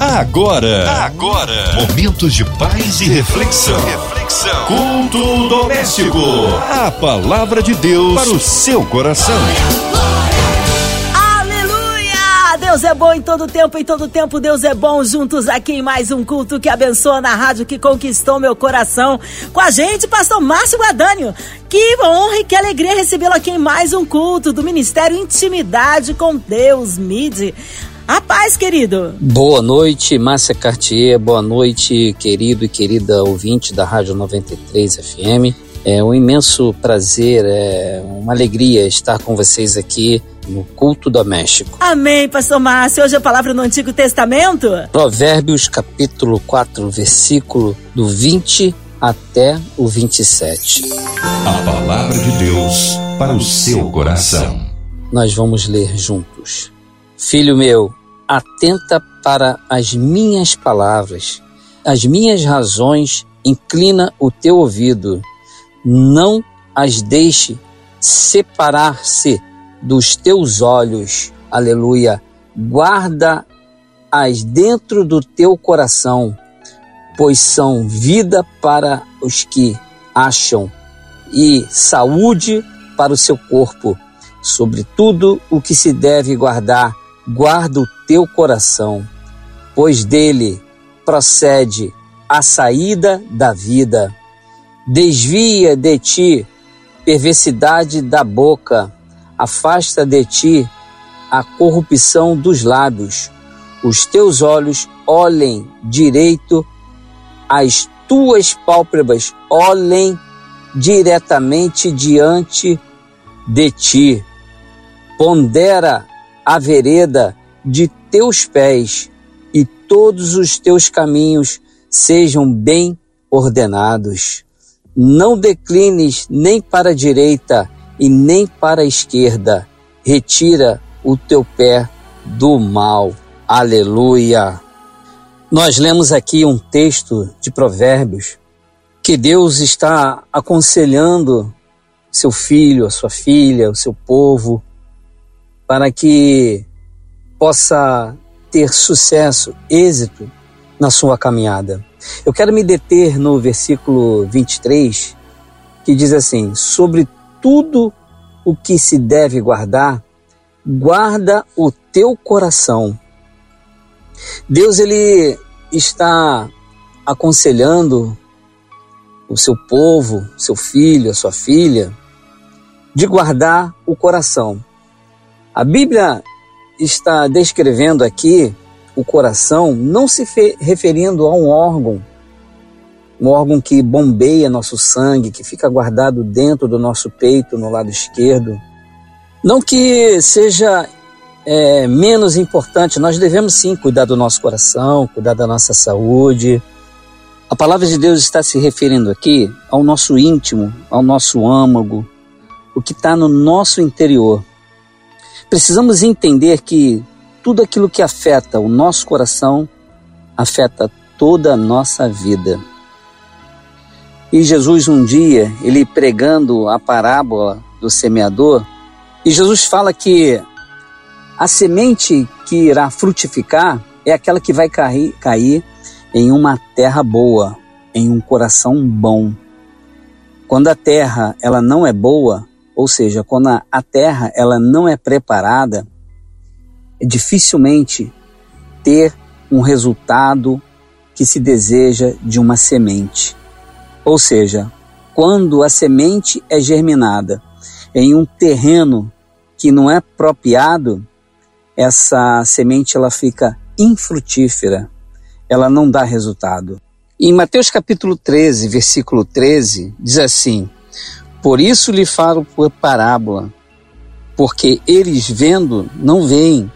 Agora, agora, momentos de paz e reflexão. Reflexão. Culto doméstico. A palavra de Deus para o seu coração. Aleluia! Deus é bom em todo tempo, em todo tempo Deus é bom. Juntos aqui em mais um culto que abençoa na rádio que conquistou meu coração. Com a gente, pastor Márcio Guadânio. Que honra e que alegria recebê-lo aqui em mais um culto do Ministério Intimidade com Deus, MIDI. A paz, querido. Boa noite, Márcia Cartier. Boa noite, querido e querida ouvinte da Rádio 93 FM. É um imenso prazer, é uma alegria estar com vocês aqui no culto doméstico. Amém, pastor Márcio. Hoje a palavra no Antigo Testamento. Provérbios capítulo 4, versículo do 20 até o 27. A palavra de Deus para o seu coração. Nós vamos ler juntos. Filho meu, atenta para as minhas palavras, as minhas razões, inclina o teu ouvido, não as deixe separar-se dos teus olhos, aleluia. Guarda-as dentro do teu coração, pois são vida para os que acham e saúde para o seu corpo. Sobre tudo o que se deve guardar, guarda o teu coração, pois dele procede a saída da vida. Desvia de ti perversidade da boca, afasta de ti a corrupção dos lábios. Os teus olhos olhem direito, as tuas pálpebras olhem diretamente diante de ti. Pondera a vereda de teus pés e todos os teus caminhos sejam bem ordenados. Não declines nem para a direita e nem para a esquerda. Retira o teu pé do mal. Aleluia. Nós lemos aqui um texto de Provérbios que Deus está aconselhando seu filho, a sua filha, o seu povo para que possa ter sucesso, êxito na sua caminhada. Eu quero me deter no versículo 23, que diz assim: Sobre tudo o que se deve guardar, guarda o teu coração. Deus ele está aconselhando o seu povo, seu filho, a sua filha, de guardar o coração. A Bíblia está descrevendo aqui o coração não se referindo a um órgão, um órgão que bombeia nosso sangue, que fica guardado dentro do nosso peito, no lado esquerdo. Não que seja é, menos importante, nós devemos sim cuidar do nosso coração, cuidar da nossa saúde. A palavra de Deus está se referindo aqui ao nosso íntimo, ao nosso âmago, o que está no nosso interior. Precisamos entender que tudo aquilo que afeta o nosso coração afeta toda a nossa vida. E Jesus um dia, ele pregando a parábola do semeador, e Jesus fala que a semente que irá frutificar é aquela que vai cair, cair em uma terra boa, em um coração bom. Quando a terra ela não é boa, ou seja, quando a, terra ela não é preparada, é dificilmente ter um resultado que se deseja de uma semente. Ou seja, quando a semente é germinada em um terreno que não é apropriado, essa semente ela fica infrutífera, ela não dá resultado. Em Mateus capítulo 13, versículo 13, diz assim: por isso lhe falo por parábola, porque eles vendo não veem,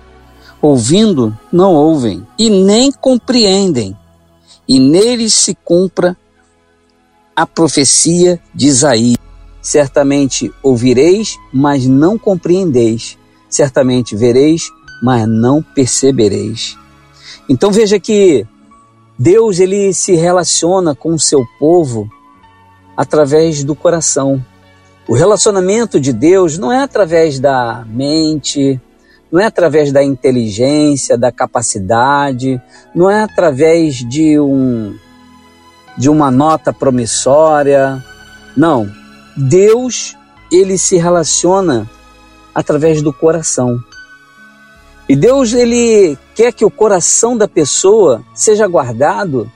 ouvindo não ouvem e nem compreendem, e neles se cumpra a profecia de Isaías. Certamente ouvireis, mas não compreendeis. Certamente vereis, mas não percebereis. Então veja que Deus ele se relaciona com o seu povo através do coração. O relacionamento de Deus não é através da mente, não é através da inteligência, da capacidade, não é através de um de uma nota promissória. Não. Deus, ele se relaciona através do coração. E Deus ele quer que o coração da pessoa seja guardado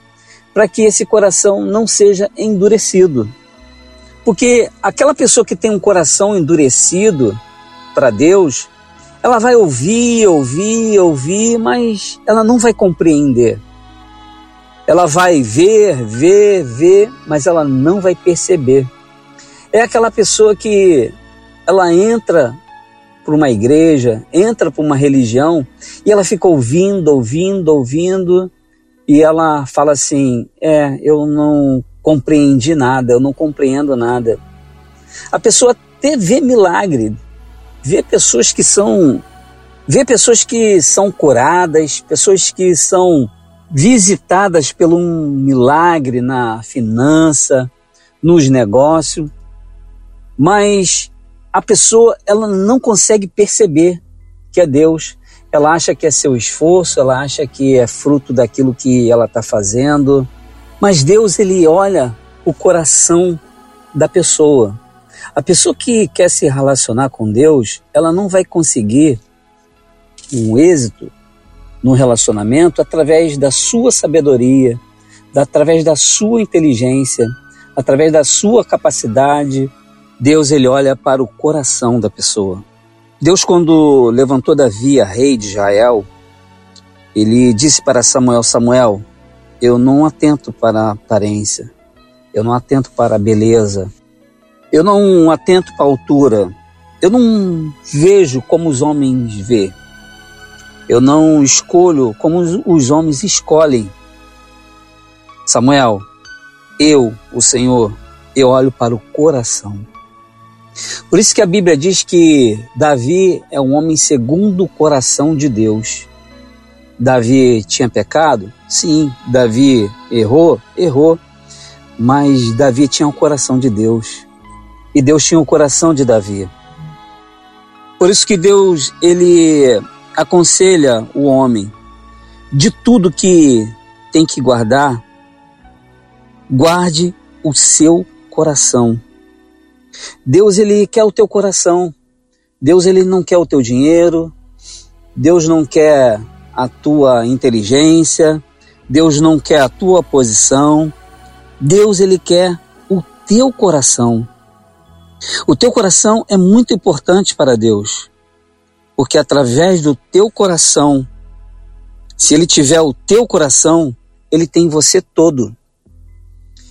para que esse coração não seja endurecido. Porque aquela pessoa que tem um coração endurecido para Deus, ela vai ouvir, ouvir, ouvir, mas ela não vai compreender. Ela vai ver, ver, ver, mas ela não vai perceber. É aquela pessoa que ela entra para uma igreja, entra para uma religião e ela fica ouvindo, ouvindo, ouvindo e ela fala assim: É, eu não compreendi nada, eu não compreendo nada. A pessoa até vê milagre, vê pessoas que são, vê pessoas que são curadas, pessoas que são visitadas por um milagre na finança, nos negócios, mas a pessoa ela não consegue perceber que é Deus. Ela acha que é seu esforço, ela acha que é fruto daquilo que ela está fazendo. Mas Deus ele olha o coração da pessoa. A pessoa que quer se relacionar com Deus, ela não vai conseguir um êxito no relacionamento através da sua sabedoria, através da sua inteligência, através da sua capacidade, Deus ele olha para o coração da pessoa. Deus quando levantou Davi, rei de Israel, ele disse para Samuel: Samuel, eu não atento para a aparência, eu não atento para a beleza, eu não atento para a altura, eu não vejo como os homens vê, eu não escolho como os homens escolhem. Samuel, eu, o Senhor, eu olho para o coração. Por isso que a Bíblia diz que Davi é um homem segundo o coração de Deus. Davi tinha pecado? Sim. Davi errou? Errou. Mas Davi tinha o um coração de Deus. E Deus tinha o um coração de Davi. Por isso que Deus, ele aconselha o homem de tudo que tem que guardar, guarde o seu coração Deus ele quer o teu coração. Deus ele não quer o teu dinheiro. Deus não quer a tua inteligência. Deus não quer a tua posição. Deus ele quer o teu coração. O teu coração é muito importante para Deus, porque através do teu coração, se ele tiver o teu coração, ele tem você todo.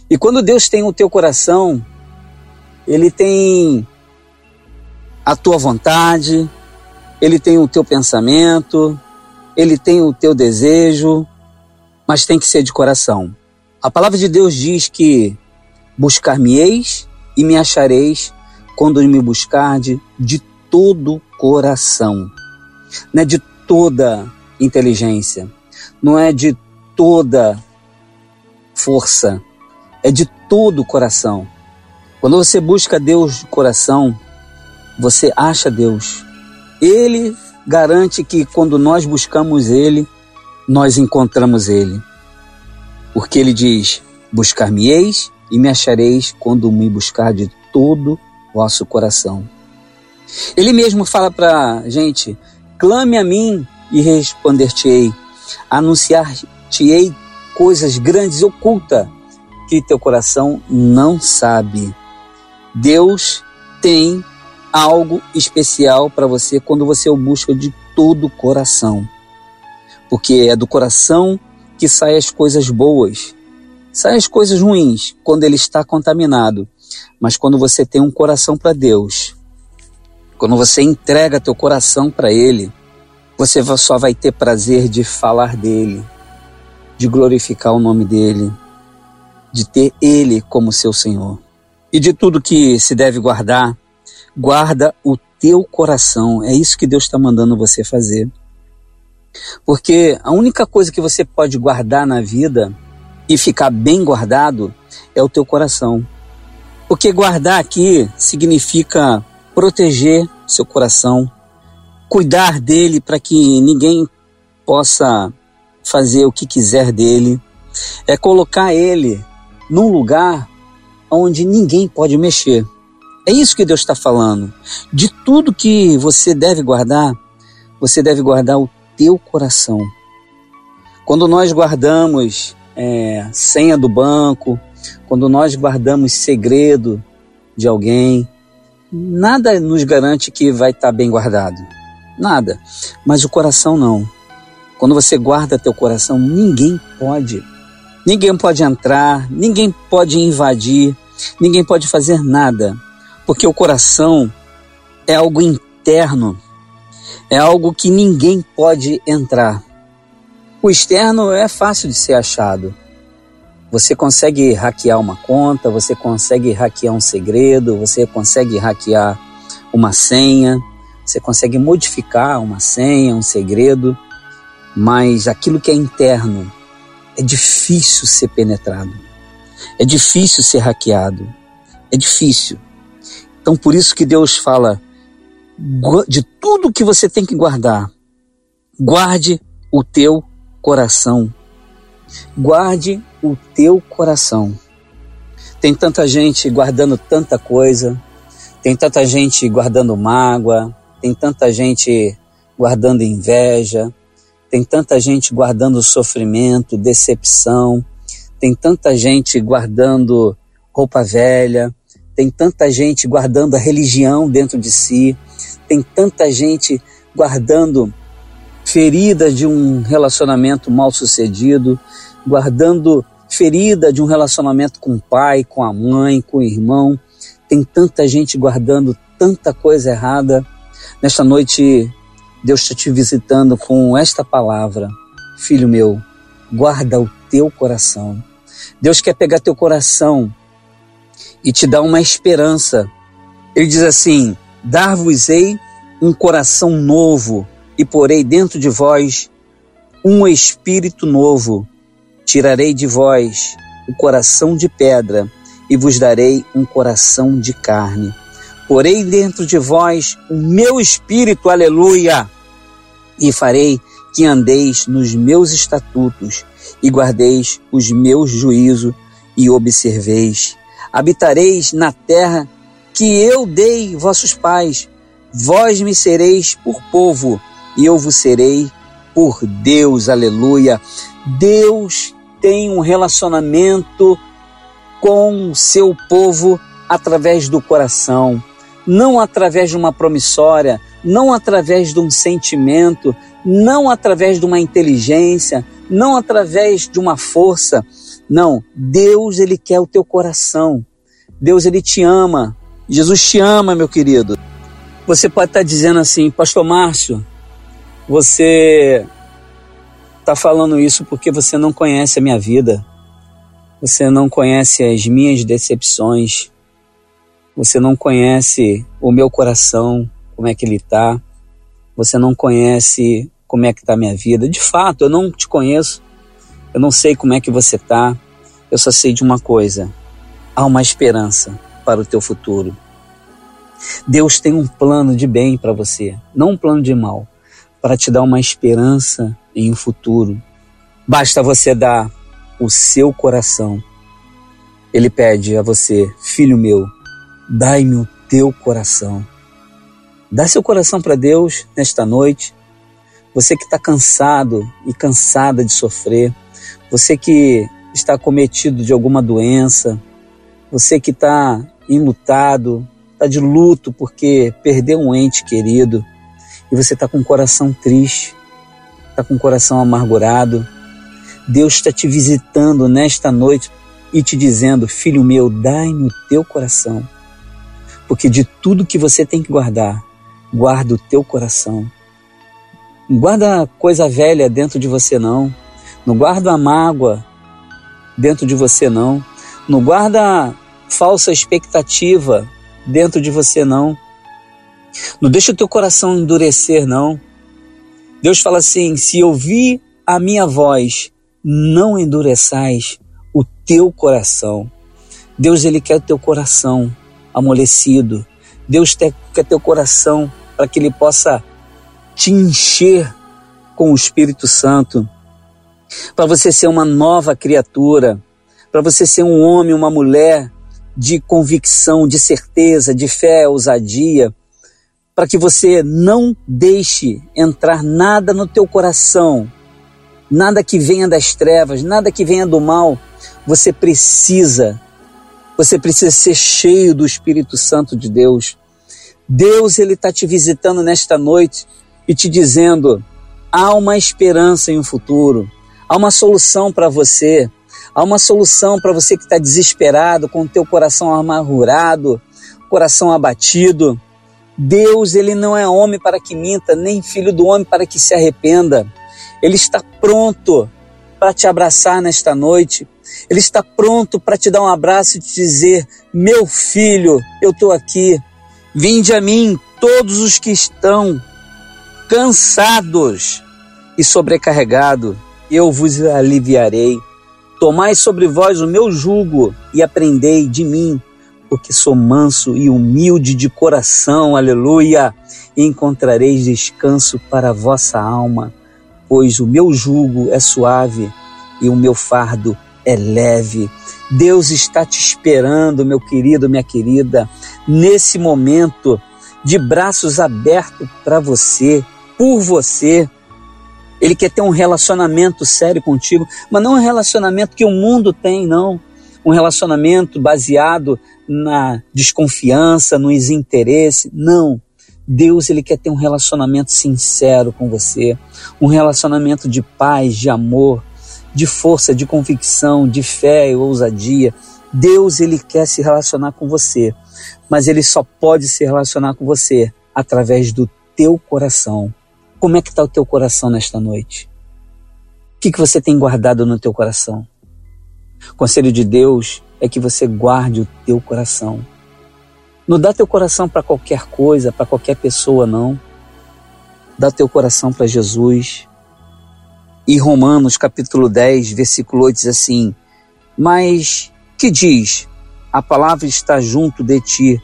E quando Deus tem o teu coração, ele tem a tua vontade, ele tem o teu pensamento, ele tem o teu desejo, mas tem que ser de coração. A palavra de Deus diz que buscar-me-eis e me achareis quando me buscarde de todo coração. Não é de toda inteligência, não é de toda força, é de todo coração. Quando você busca Deus de coração, você acha Deus. Ele garante que quando nós buscamos Ele, nós encontramos Ele. Porque Ele diz: Buscar-me-eis e me achareis quando me buscar de todo vosso coração. Ele mesmo fala para gente: clame a mim e responder-te-ei, anunciar-te-ei coisas grandes ocultas que teu coração não sabe. Deus tem algo especial para você quando você o busca de todo o coração. Porque é do coração que saem as coisas boas. Saem as coisas ruins quando ele está contaminado. Mas quando você tem um coração para Deus, quando você entrega teu coração para Ele, você só vai ter prazer de falar dele, de glorificar o nome dele, de ter Ele como seu Senhor. E de tudo que se deve guardar, guarda o teu coração. É isso que Deus está mandando você fazer. Porque a única coisa que você pode guardar na vida e ficar bem guardado é o teu coração. Porque guardar aqui significa proteger seu coração, cuidar dele para que ninguém possa fazer o que quiser dele, é colocar ele num lugar onde ninguém pode mexer. É isso que Deus está falando. De tudo que você deve guardar, você deve guardar o teu coração. Quando nós guardamos é, senha do banco, quando nós guardamos segredo de alguém, nada nos garante que vai estar tá bem guardado. Nada. Mas o coração não. Quando você guarda teu coração, ninguém pode. Ninguém pode entrar, ninguém pode invadir, ninguém pode fazer nada. Porque o coração é algo interno, é algo que ninguém pode entrar. O externo é fácil de ser achado. Você consegue hackear uma conta, você consegue hackear um segredo, você consegue hackear uma senha, você consegue modificar uma senha, um segredo, mas aquilo que é interno é difícil ser penetrado, é difícil ser hackeado, é difícil. Então por isso que Deus fala de tudo que você tem que guardar, guarde o teu coração. Guarde o teu coração. Tem tanta gente guardando tanta coisa, tem tanta gente guardando mágoa, tem tanta gente guardando inveja, tem tanta gente guardando sofrimento, decepção, tem tanta gente guardando roupa velha, tem tanta gente guardando a religião dentro de si, tem tanta gente guardando feridas de um relacionamento mal sucedido, guardando ferida de um relacionamento com o pai, com a mãe, com o irmão. Tem tanta gente guardando tanta coisa errada. Nesta noite, Deus está te visitando com esta palavra. Filho meu, guarda o teu coração. Deus quer pegar teu coração e te dar uma esperança. Ele diz assim: Dar-vos-ei um coração novo e porei dentro de vós um espírito novo. Tirarei de vós o coração de pedra e vos darei um coração de carne. Porei dentro de vós o meu espírito, aleluia, e farei que andeis nos meus estatutos e guardeis os meus juízos e observeis. Habitareis na terra que eu dei vossos pais. Vós me sereis por povo e eu vos serei por Deus, aleluia. Deus tem um relacionamento com seu povo através do coração, não através de uma promissória, não através de um sentimento, não através de uma inteligência, não através de uma força. Não, Deus ele quer o teu coração. Deus ele te ama. Jesus te ama, meu querido. Você pode estar dizendo assim, Pastor Márcio, você está falando isso porque você não conhece a minha vida, você não conhece as minhas decepções, você não conhece o meu coração, como é que ele está, você não conhece como é que está a minha vida. De fato, eu não te conheço, eu não sei como é que você está, eu só sei de uma coisa: há uma esperança para o teu futuro. Deus tem um plano de bem para você, não um plano de mal para te dar uma esperança em um futuro. Basta você dar o seu coração. Ele pede a você, filho meu, dai-me o teu coração. Dá seu coração para Deus nesta noite. Você que está cansado e cansada de sofrer, você que está cometido de alguma doença, você que está enlutado, está de luto porque perdeu um ente querido, e você está com o coração triste, está com o coração amargurado, Deus está te visitando nesta noite e te dizendo: Filho meu, dai-me o teu coração. Porque de tudo que você tem que guardar, guarda o teu coração. Não guarda coisa velha dentro de você, não. Não guarda a mágoa dentro de você, não. Não guarda falsa expectativa dentro de você, não. Não deixa o teu coração endurecer, não. Deus fala assim: se ouvir a minha voz, não endureçais o teu coração. Deus, Ele quer o teu coração amolecido. Deus quer teu coração para que Ele possa te encher com o Espírito Santo, para você ser uma nova criatura, para você ser um homem, uma mulher de convicção, de certeza, de fé, ousadia, para que você não deixe entrar nada no teu coração, nada que venha das trevas, nada que venha do mal. Você precisa, você precisa ser cheio do Espírito Santo de Deus. Deus ele está te visitando nesta noite e te dizendo: há uma esperança em um futuro, há uma solução para você, há uma solução para você que está desesperado, com o teu coração amargurado, coração abatido. Deus, ele não é homem para que minta, nem filho do homem para que se arrependa. Ele está pronto para te abraçar nesta noite. Ele está pronto para te dar um abraço e te dizer: Meu filho, eu estou aqui. Vinde a mim todos os que estão cansados e sobrecarregados, eu vos aliviarei. Tomai sobre vós o meu jugo e aprendei de mim, porque sou manso e humilde de coração, aleluia, e encontrareis descanso para a vossa alma, pois o meu jugo é suave e o meu fardo é leve. Deus está te esperando, meu querido, minha querida, nesse momento de braços abertos para você, por você. Ele quer ter um relacionamento sério contigo, mas não um relacionamento que o mundo tem, não. Um relacionamento baseado na desconfiança, no desinteresse. Não. Deus ele quer ter um relacionamento sincero com você, um relacionamento de paz, de amor, de força, de convicção, de fé e ousadia. Deus ele quer se relacionar com você, mas ele só pode se relacionar com você através do teu coração. Como é que está o teu coração nesta noite? O que, que você tem guardado no teu coração? O conselho de Deus é que você guarde o teu coração. Não dá teu coração para qualquer coisa, para qualquer pessoa, não. Dá teu coração para Jesus. E Romanos capítulo 10, versículo 8 diz assim: Mas que diz? A palavra está junto de ti,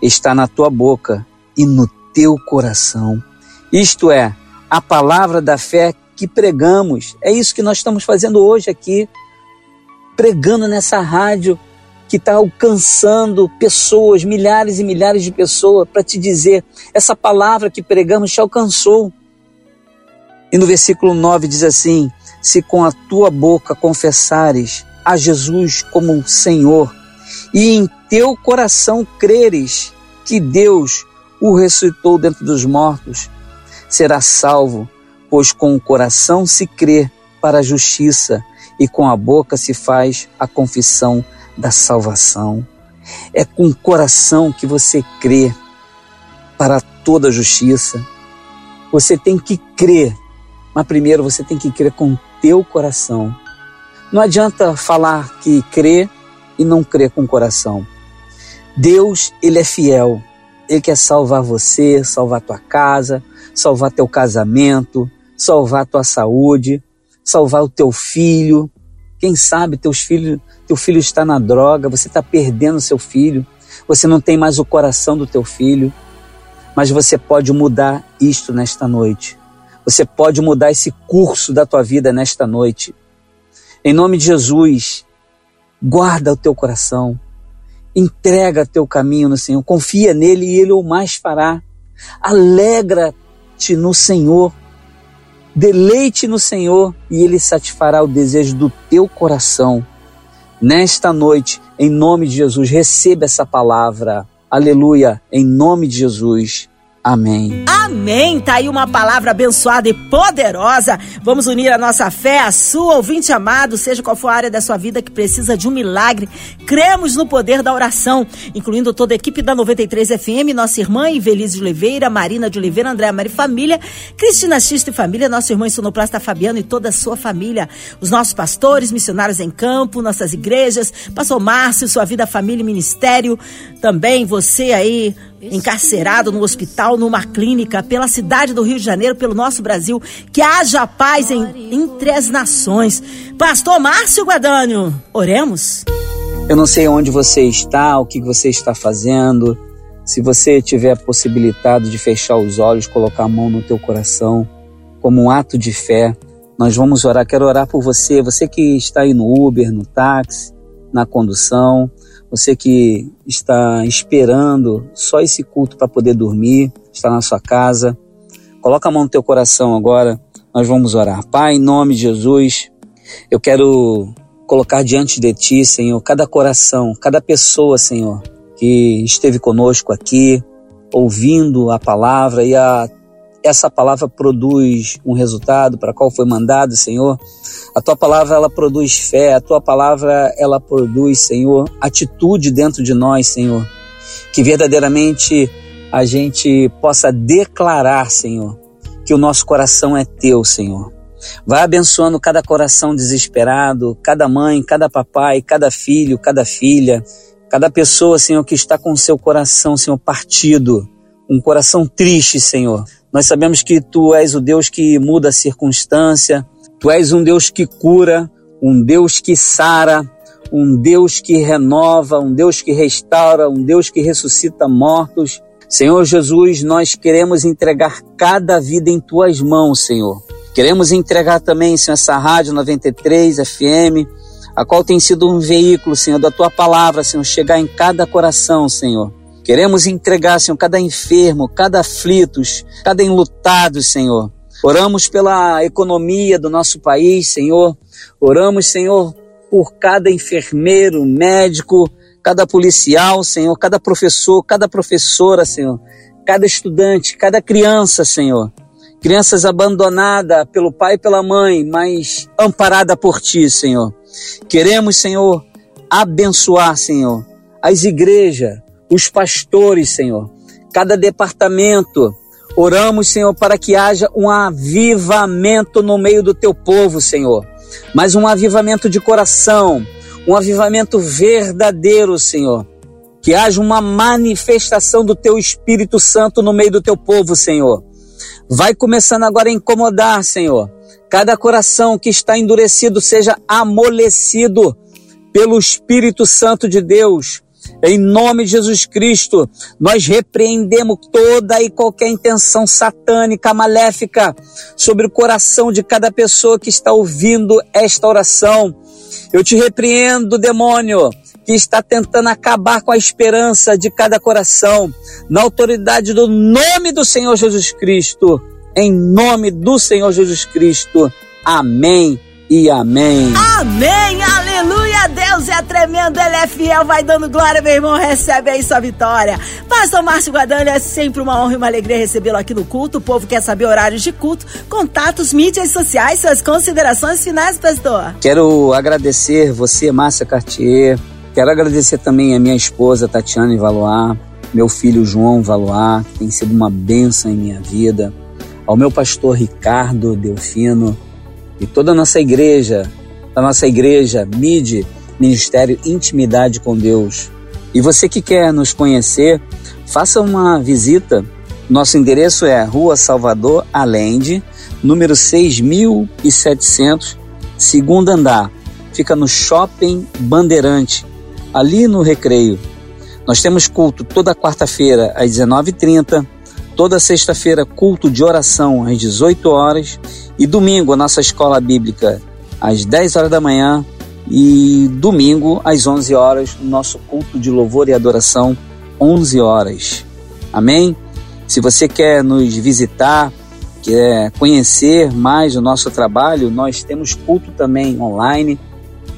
está na tua boca e no teu coração. Isto é, a palavra da fé que pregamos. É isso que nós estamos fazendo hoje aqui, pregando nessa rádio que está alcançando pessoas, milhares e milhares de pessoas, para te dizer: essa palavra que pregamos te alcançou. E no versículo 9 diz assim: Se com a tua boca confessares a Jesus como Senhor, e em teu coração creres que Deus o ressuscitou dentro dos mortos, será salvo, pois com o coração se crê para a justiça e com a boca se faz a confissão da salvação. É com o coração que você crê para toda a justiça. Você tem que crer, mas primeiro você tem que crer com o teu coração. Não adianta falar que crê e não crer com o coração. Deus, ele é fiel. Ele quer salvar você, salvar tua casa, salvar teu casamento, salvar tua saúde, salvar o teu filho. Quem sabe teus filhos, teu filho está na droga, você está perdendo seu filho, você não tem mais o coração do teu filho, mas você pode mudar isto nesta noite. Você pode mudar esse curso da tua vida nesta noite. Em nome de Jesus, guarda o teu coração, entrega teu caminho no Senhor, confia nele e ele o mais fará. Alegra deleite no Senhor. Deleite no Senhor e Ele satisfará o desejo do teu coração. Nesta noite, em nome de Jesus, receba essa palavra. Aleluia, em nome de Jesus. Amém. Amém. Tá aí uma palavra abençoada e poderosa. Vamos unir a nossa fé, a sua, ouvinte amado, seja qual for a área da sua vida que precisa de um milagre. Cremos no poder da oração, incluindo toda a equipe da 93 FM, nossa irmã Invelise de Oliveira, Marina de Oliveira, André Mari Família, Cristina Xista e Família, nossa irmã Sonoplasta Fabiano e toda a sua família. Os nossos pastores, missionários em campo, nossas igrejas, Pastor Márcio, sua vida, família e ministério. Também você aí, encarcerado no hospital, numa clínica, pela cidade do Rio de Janeiro, pelo nosso Brasil, que haja paz em, entre as nações. Pastor Márcio Guadânio, oremos. Eu não sei onde você está, o que você está fazendo, Se você tiver possibilitado de fechar os olhos, colocar a mão no teu coração, como um ato de fé, nós vamos orar. Quero orar por você, você que está aí no Uber, no táxi, na condução, você que está esperando só esse culto para poder dormir, está na sua casa. Coloca a mão no teu coração agora, nós vamos orar. Pai, em nome de Jesus, eu quero colocar diante de Ti, Senhor, cada coração, cada pessoa, Senhor, que esteve conosco aqui, ouvindo a palavra e a essa palavra produz um resultado para qual foi mandado, Senhor. A tua palavra ela produz fé, a tua palavra ela produz, Senhor, atitude dentro de nós, Senhor. Que verdadeiramente a gente possa declarar, Senhor, que o nosso coração é teu, Senhor. Vai abençoando cada coração desesperado, cada mãe, cada papai, cada filho, cada filha, cada pessoa, Senhor, que está com seu coração, Senhor, partido, um coração triste, Senhor. Nós sabemos que tu és o Deus que muda a circunstância, tu és um Deus que cura, um Deus que sara, um Deus que renova, um Deus que restaura, um Deus que ressuscita mortos. Senhor Jesus, nós queremos entregar cada vida em tuas mãos, Senhor. Queremos entregar também, Senhor, essa rádio 93 FM, a qual tem sido um veículo, Senhor, da tua palavra, Senhor, chegar em cada coração, Senhor. Queremos entregar, Senhor, cada enfermo, cada aflitos, cada enlutado, Senhor. Oramos pela economia do nosso país, Senhor. Oramos, Senhor, por cada enfermeiro, médico, cada policial, Senhor, cada professor, cada professora, Senhor, cada estudante, cada criança, Senhor crianças abandonadas pelo pai e pela mãe, mas amparada por ti, Senhor. Queremos, Senhor, abençoar, Senhor, as igrejas, os pastores, Senhor, cada departamento. Oramos, Senhor, para que haja um avivamento no meio do teu povo, Senhor. Mas um avivamento de coração, um avivamento verdadeiro, Senhor. Que haja uma manifestação do teu Espírito Santo no meio do teu povo, Senhor. Vai começando agora a incomodar, Senhor. Cada coração que está endurecido seja amolecido pelo Espírito Santo de Deus. Em nome de Jesus Cristo, nós repreendemos toda e qualquer intenção satânica, maléfica sobre o coração de cada pessoa que está ouvindo esta oração. Eu te repreendo, demônio, que está tentando acabar com a esperança de cada coração, na autoridade do nome do Senhor Jesus Cristo, em nome do Senhor Jesus Cristo. Amém e amém. Amém, é tremendo, Ele é fiel, vai dando glória, meu irmão, recebe aí sua vitória. Pastor Márcio Guadani, é sempre uma honra e uma alegria recebê-lo aqui no culto, o povo quer saber horários de culto, contatos, mídias sociais, suas considerações finais, pastor. Quero agradecer você, Márcia Cartier, quero agradecer também a minha esposa, Tatiana Valoar, meu filho João Valoar, que tem sido uma bênção em minha vida, ao meu pastor Ricardo Delfino, e toda a nossa igreja, a nossa igreja MIDE, Ministério Intimidade com Deus. E você que quer nos conhecer, faça uma visita. Nosso endereço é Rua Salvador Allende, número 6700, segundo andar. Fica no Shopping Bandeirante, ali no Recreio. Nós temos culto toda quarta-feira às 19h30, toda sexta-feira culto de oração às 18 horas e domingo, a nossa escola bíblica, às 10 horas da manhã. E domingo, às 11 horas, nosso culto de louvor e adoração, 11 horas. Amém? Se você quer nos visitar, quer conhecer mais o nosso trabalho, nós temos culto também online,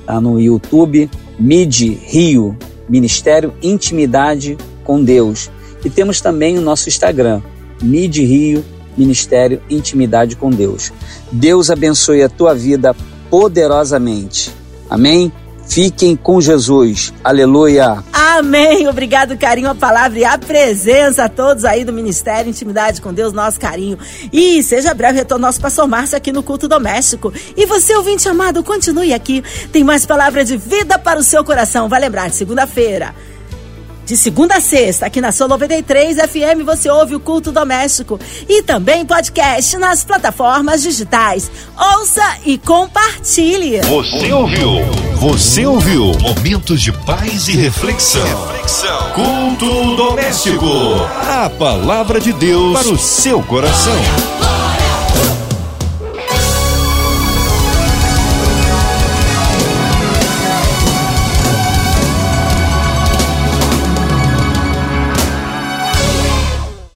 tá no YouTube, MID Rio, Ministério Intimidade com Deus. E temos também o nosso Instagram, MID Rio Ministério Intimidade com Deus. Deus abençoe a tua vida poderosamente. Amém? Fiquem com Jesus. Aleluia. Amém. Obrigado, carinho, a palavra e a presença a todos aí do Ministério Intimidade com Deus, nosso carinho. E seja breve retorno nosso pastor Márcio aqui no culto doméstico. E você, ouvinte amado, continue aqui. Tem mais palavra de vida para o seu coração. Vai lembrar, segunda-feira De segunda a sexta, aqui na Solo 93 FM, você ouve o culto doméstico e também podcast nas plataformas digitais. Ouça e compartilhe. Você ouviu? Você ouviu? Momentos de paz e reflexão. reflexão. Culto doméstico. A palavra de Deus para o seu coração.